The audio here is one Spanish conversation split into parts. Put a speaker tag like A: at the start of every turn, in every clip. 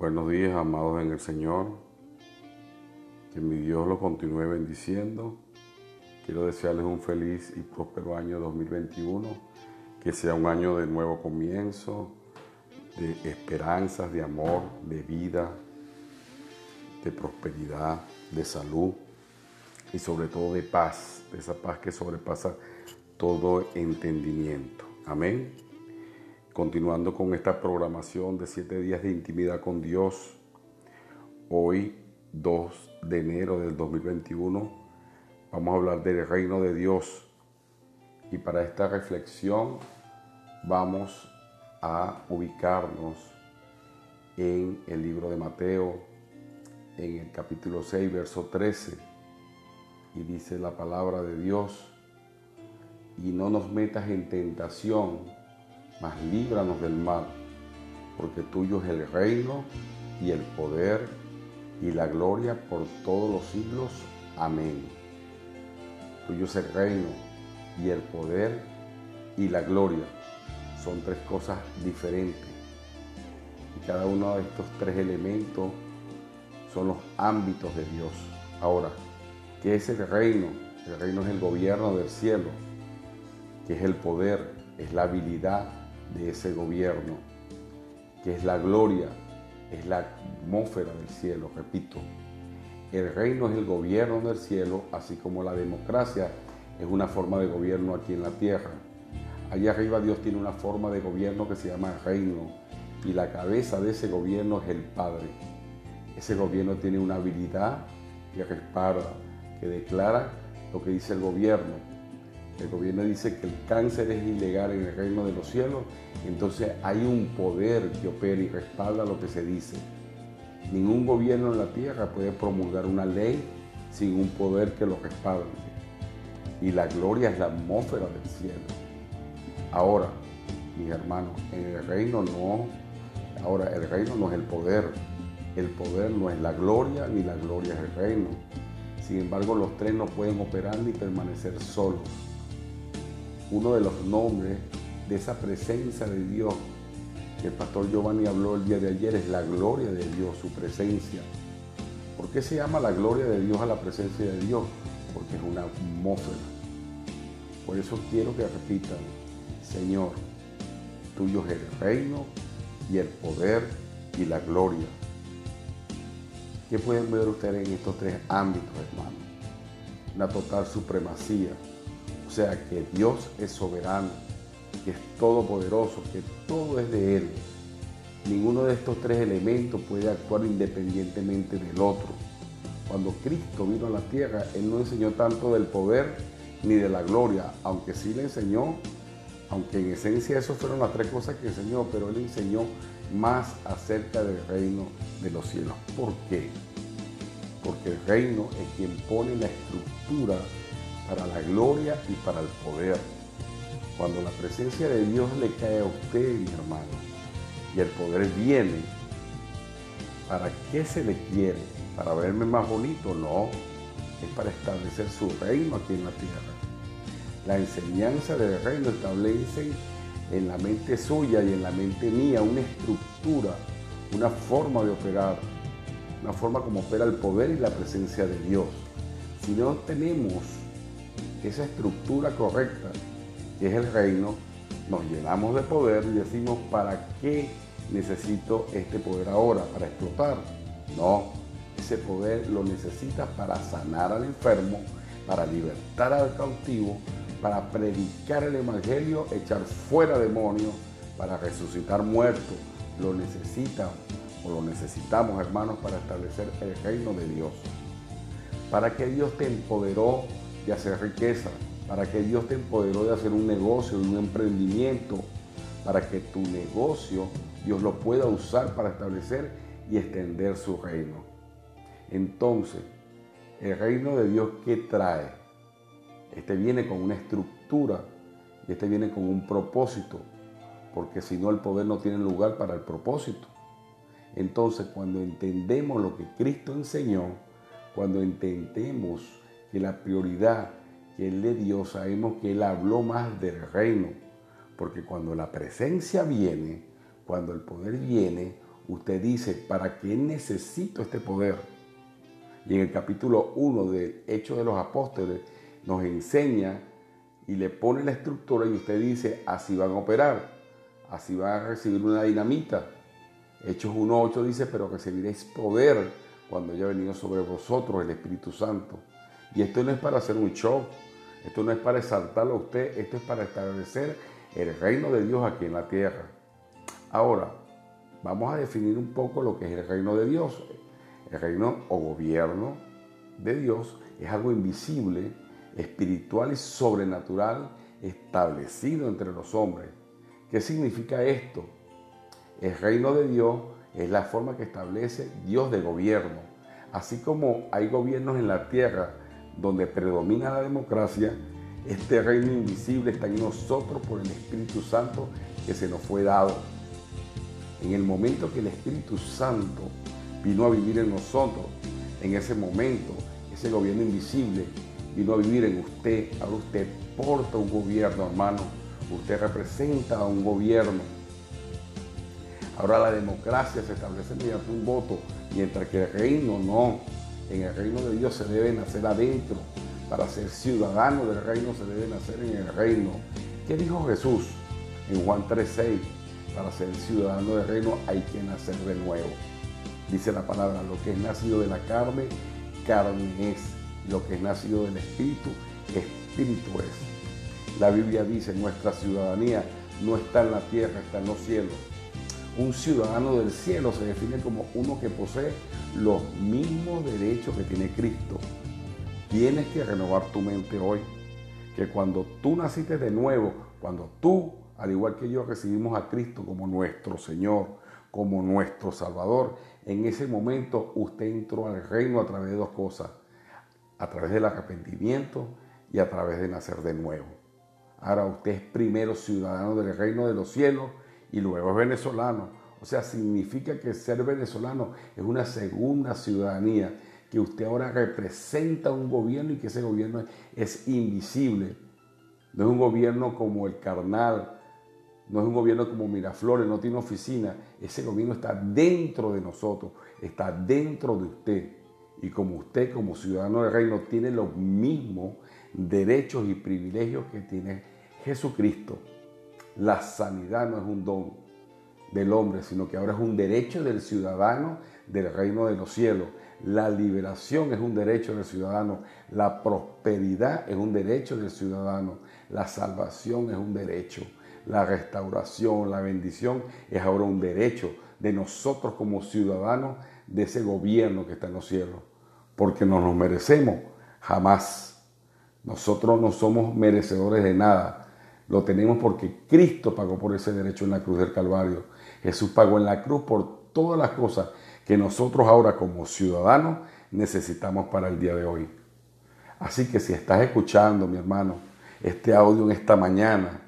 A: Buenos días, amados en el Señor. Que mi Dios lo continúe bendiciendo. Quiero desearles un feliz y próspero año 2021. Que sea un año de nuevo comienzo, de esperanzas, de amor, de vida, de prosperidad, de salud y sobre todo de paz, de esa paz que sobrepasa todo entendimiento. Amén. Continuando con esta programación de siete días de intimidad con Dios, hoy 2 de enero del 2021 vamos a hablar del reino de Dios. Y para esta reflexión vamos a ubicarnos en el libro de Mateo, en el capítulo 6, verso 13, y dice la palabra de Dios, y no nos metas en tentación, mas líbranos del mal, porque tuyo es el reino y el poder y la gloria por todos los siglos. Amén. Tuyo es el reino y el poder y la gloria. Son tres cosas diferentes. Y cada uno de estos tres elementos son los ámbitos de Dios. Ahora, ¿qué es el reino? El reino es el gobierno del cielo, que es el poder, es la habilidad, de ese gobierno, que es la gloria, es la atmósfera del cielo, repito. El reino es el gobierno del cielo, así como la democracia es una forma de gobierno aquí en la tierra. Allá arriba Dios tiene una forma de gobierno que se llama reino y la cabeza de ese gobierno es el Padre. Ese gobierno tiene una habilidad que respalda, que declara lo que dice el gobierno el gobierno dice que el cáncer es ilegal en el reino de los cielos, entonces hay un poder que opera y respalda lo que se dice. Ningún gobierno en la tierra puede promulgar una ley sin un poder que lo respalde. Y la gloria es la atmósfera del cielo. Ahora, mis hermanos, en el reino no, ahora el reino no es el poder, el poder no es la gloria, ni la gloria es el reino. Sin embargo, los tres no pueden operar ni permanecer solos uno de los nombres de esa presencia de Dios que el pastor Giovanni habló el día de ayer es la gloria de Dios, su presencia. ¿Por qué se llama la gloria de Dios a la presencia de Dios? Porque es una atmósfera. Por eso quiero que repitan, Señor, tuyo es el reino y el poder y la gloria. ¿Qué pueden ver ustedes en estos tres ámbitos, hermanos? Una total supremacía o sea, que Dios es soberano, que es todopoderoso, que todo es de Él. Ninguno de estos tres elementos puede actuar independientemente del otro. Cuando Cristo vino a la tierra, Él no enseñó tanto del poder ni de la gloria, aunque sí le enseñó, aunque en esencia esas fueron las tres cosas que enseñó, pero Él enseñó más acerca del reino de los cielos. ¿Por qué? Porque el reino es quien pone la estructura para la gloria y para el poder. Cuando la presencia de Dios le cae a usted, mi hermano, y el poder viene, ¿para qué se le quiere? ¿Para verme más bonito? No, es para establecer su reino aquí en la tierra. La enseñanza del reino establece en la mente suya y en la mente mía una estructura, una forma de operar, una forma como opera el poder y la presencia de Dios. Si no tenemos esa estructura correcta, que es el reino, nos llenamos de poder y decimos, ¿para qué necesito este poder ahora? ¿Para explotar? No, ese poder lo necesitas para sanar al enfermo, para libertar al cautivo, para predicar el Evangelio, echar fuera demonios, para resucitar muertos. Lo necesitan o lo necesitamos, hermanos, para establecer el reino de Dios. Para que Dios te empoderó de hacer riqueza, para que Dios te empoderó de hacer un negocio, un emprendimiento, para que tu negocio Dios lo pueda usar para establecer y extender su reino. Entonces, el reino de Dios, ¿qué trae? Este viene con una estructura y este viene con un propósito, porque si no el poder no tiene lugar para el propósito. Entonces, cuando entendemos lo que Cristo enseñó, cuando entendemos que la prioridad que Él le dio, sabemos que Él habló más del reino, porque cuando la presencia viene, cuando el poder viene, usted dice, ¿para qué necesito este poder? Y en el capítulo 1 del Hechos de los Apóstoles nos enseña y le pone la estructura y usted dice, así van a operar, así van a recibir una dinamita. Hechos 1.8 dice, pero recibiréis poder cuando haya venido sobre vosotros el Espíritu Santo. Y esto no es para hacer un show, esto no es para exaltarlo a usted, esto es para establecer el reino de Dios aquí en la tierra. Ahora, vamos a definir un poco lo que es el reino de Dios. El reino o gobierno de Dios es algo invisible, espiritual y sobrenatural establecido entre los hombres. ¿Qué significa esto? El reino de Dios es la forma que establece Dios de gobierno. Así como hay gobiernos en la tierra donde predomina la democracia, este reino invisible está en nosotros por el Espíritu Santo que se nos fue dado. En el momento que el Espíritu Santo vino a vivir en nosotros, en ese momento, ese gobierno invisible vino a vivir en usted. Ahora usted porta un gobierno, hermano. Usted representa a un gobierno. Ahora la democracia se establece mediante un voto, mientras que el reino no. En el reino de Dios se debe nacer adentro. Para ser ciudadano del reino se debe nacer en el reino. ¿Qué dijo Jesús en Juan 3:6? Para ser ciudadano del reino hay que nacer de nuevo. Dice la palabra, lo que es nacido de la carne, carne es. Lo que es nacido del espíritu, espíritu es. La Biblia dice, nuestra ciudadanía no está en la tierra, está en los cielos. Un ciudadano del cielo se define como uno que posee los mismos derechos que tiene Cristo. Tienes que renovar tu mente hoy. Que cuando tú naciste de nuevo, cuando tú, al igual que yo, recibimos a Cristo como nuestro Señor, como nuestro Salvador, en ese momento usted entró al reino a través de dos cosas. A través del arrepentimiento y a través de nacer de nuevo. Ahora usted es primero ciudadano del reino de los cielos y luego es venezolano. O sea, significa que ser venezolano es una segunda ciudadanía, que usted ahora representa un gobierno y que ese gobierno es invisible. No es un gobierno como el carnal, no es un gobierno como Miraflores, no tiene oficina. Ese gobierno está dentro de nosotros, está dentro de usted. Y como usted, como ciudadano del reino, tiene los mismos derechos y privilegios que tiene Jesucristo. La sanidad no es un don del hombre, sino que ahora es un derecho del ciudadano del reino de los cielos. La liberación es un derecho del ciudadano. La prosperidad es un derecho del ciudadano. La salvación es un derecho. La restauración, la bendición es ahora un derecho de nosotros como ciudadanos de ese gobierno que está en los cielos. Porque no nos merecemos jamás. Nosotros no somos merecedores de nada. Lo tenemos porque Cristo pagó por ese derecho en la cruz del Calvario. Jesús pagó en la cruz por todas las cosas que nosotros ahora como ciudadanos necesitamos para el día de hoy. Así que si estás escuchando, mi hermano, este audio en esta mañana,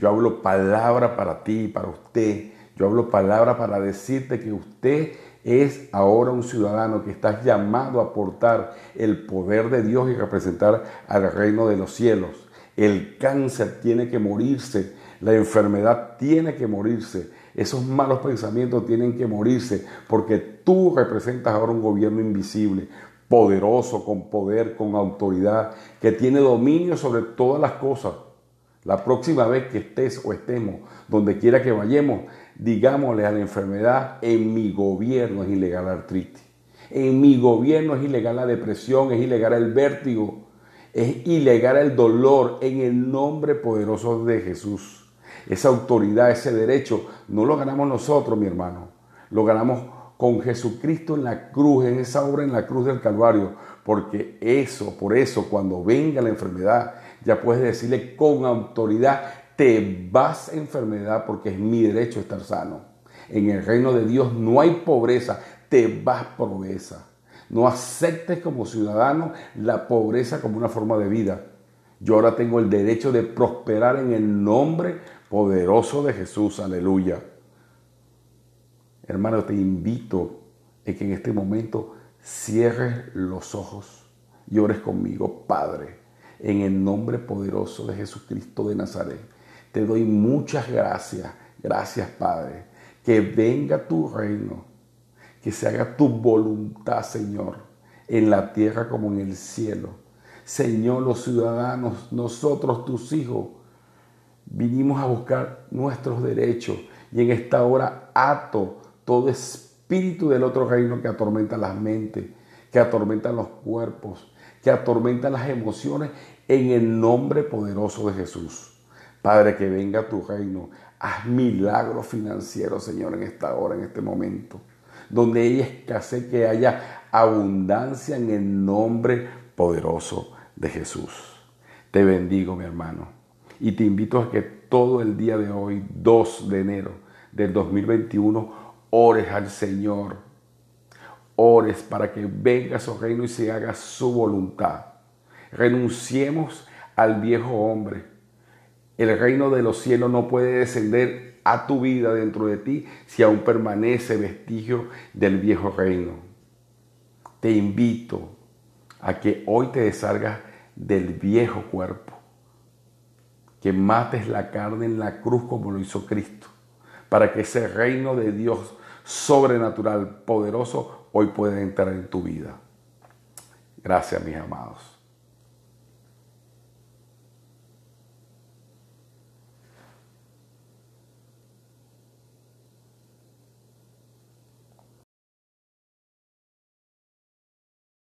A: yo hablo palabra para ti, para usted. Yo hablo palabra para decirte que usted es ahora un ciudadano que está llamado a aportar el poder de Dios y representar al reino de los cielos. El cáncer tiene que morirse, la enfermedad tiene que morirse, esos malos pensamientos tienen que morirse porque tú representas ahora un gobierno invisible, poderoso, con poder, con autoridad, que tiene dominio sobre todas las cosas. La próxima vez que estés o estemos, donde quiera que vayamos, digámosle a la enfermedad, en mi gobierno es ilegal la artritis, en mi gobierno es ilegal la depresión, es ilegal el vértigo, es ilegal el dolor, en el nombre poderoso de Jesús. Esa autoridad, ese derecho, no lo ganamos nosotros, mi hermano. Lo ganamos con Jesucristo en la cruz, en esa obra en la cruz del Calvario. Porque eso, por eso, cuando venga la enfermedad, ya puedes decirle con autoridad, te vas enfermedad porque es mi derecho estar sano. En el reino de Dios no hay pobreza, te vas pobreza. No aceptes como ciudadano la pobreza como una forma de vida. Yo ahora tengo el derecho de prosperar en el nombre poderoso de Jesús, aleluya. Hermano, te invito a que en este momento cierres los ojos y ores conmigo, Padre, en el nombre poderoso de Jesucristo de Nazaret. Te doy muchas gracias, gracias Padre, Que venga tu reino, que se haga tu voluntad, Señor, en la tierra como en el cielo. Señor, los ciudadanos, nosotros, tus hijos, vinimos a buscar nuestros derechos y en esta hora ato todo espíritu del otro reino que atormenta las mentes, que atormenta los cuerpos, que atormenta las emociones en el nombre poderoso de Jesús. Padre, que venga tu reino. Haz milagros financieros, Señor, en esta hora, en este momento. Donde hay escasez, que haya abundancia en el nombre poderoso de Jesús. Te bendigo, mi hermano. Y te invito a que todo el día de hoy, 2 de enero del 2021, ores al Señor. Ores para que venga su reino y se haga su voluntad. Renunciemos al viejo hombre. El reino de los cielos no puede descender a tu vida dentro de ti si aún permanece vestigio del viejo reino. Te invito a que hoy te desargas del viejo cuerpo, que mates la carne en la cruz como lo hizo Cristo, para que ese reino de Dios sobrenatural, poderoso, hoy pueda entrar en tu vida. Gracias, mis amados.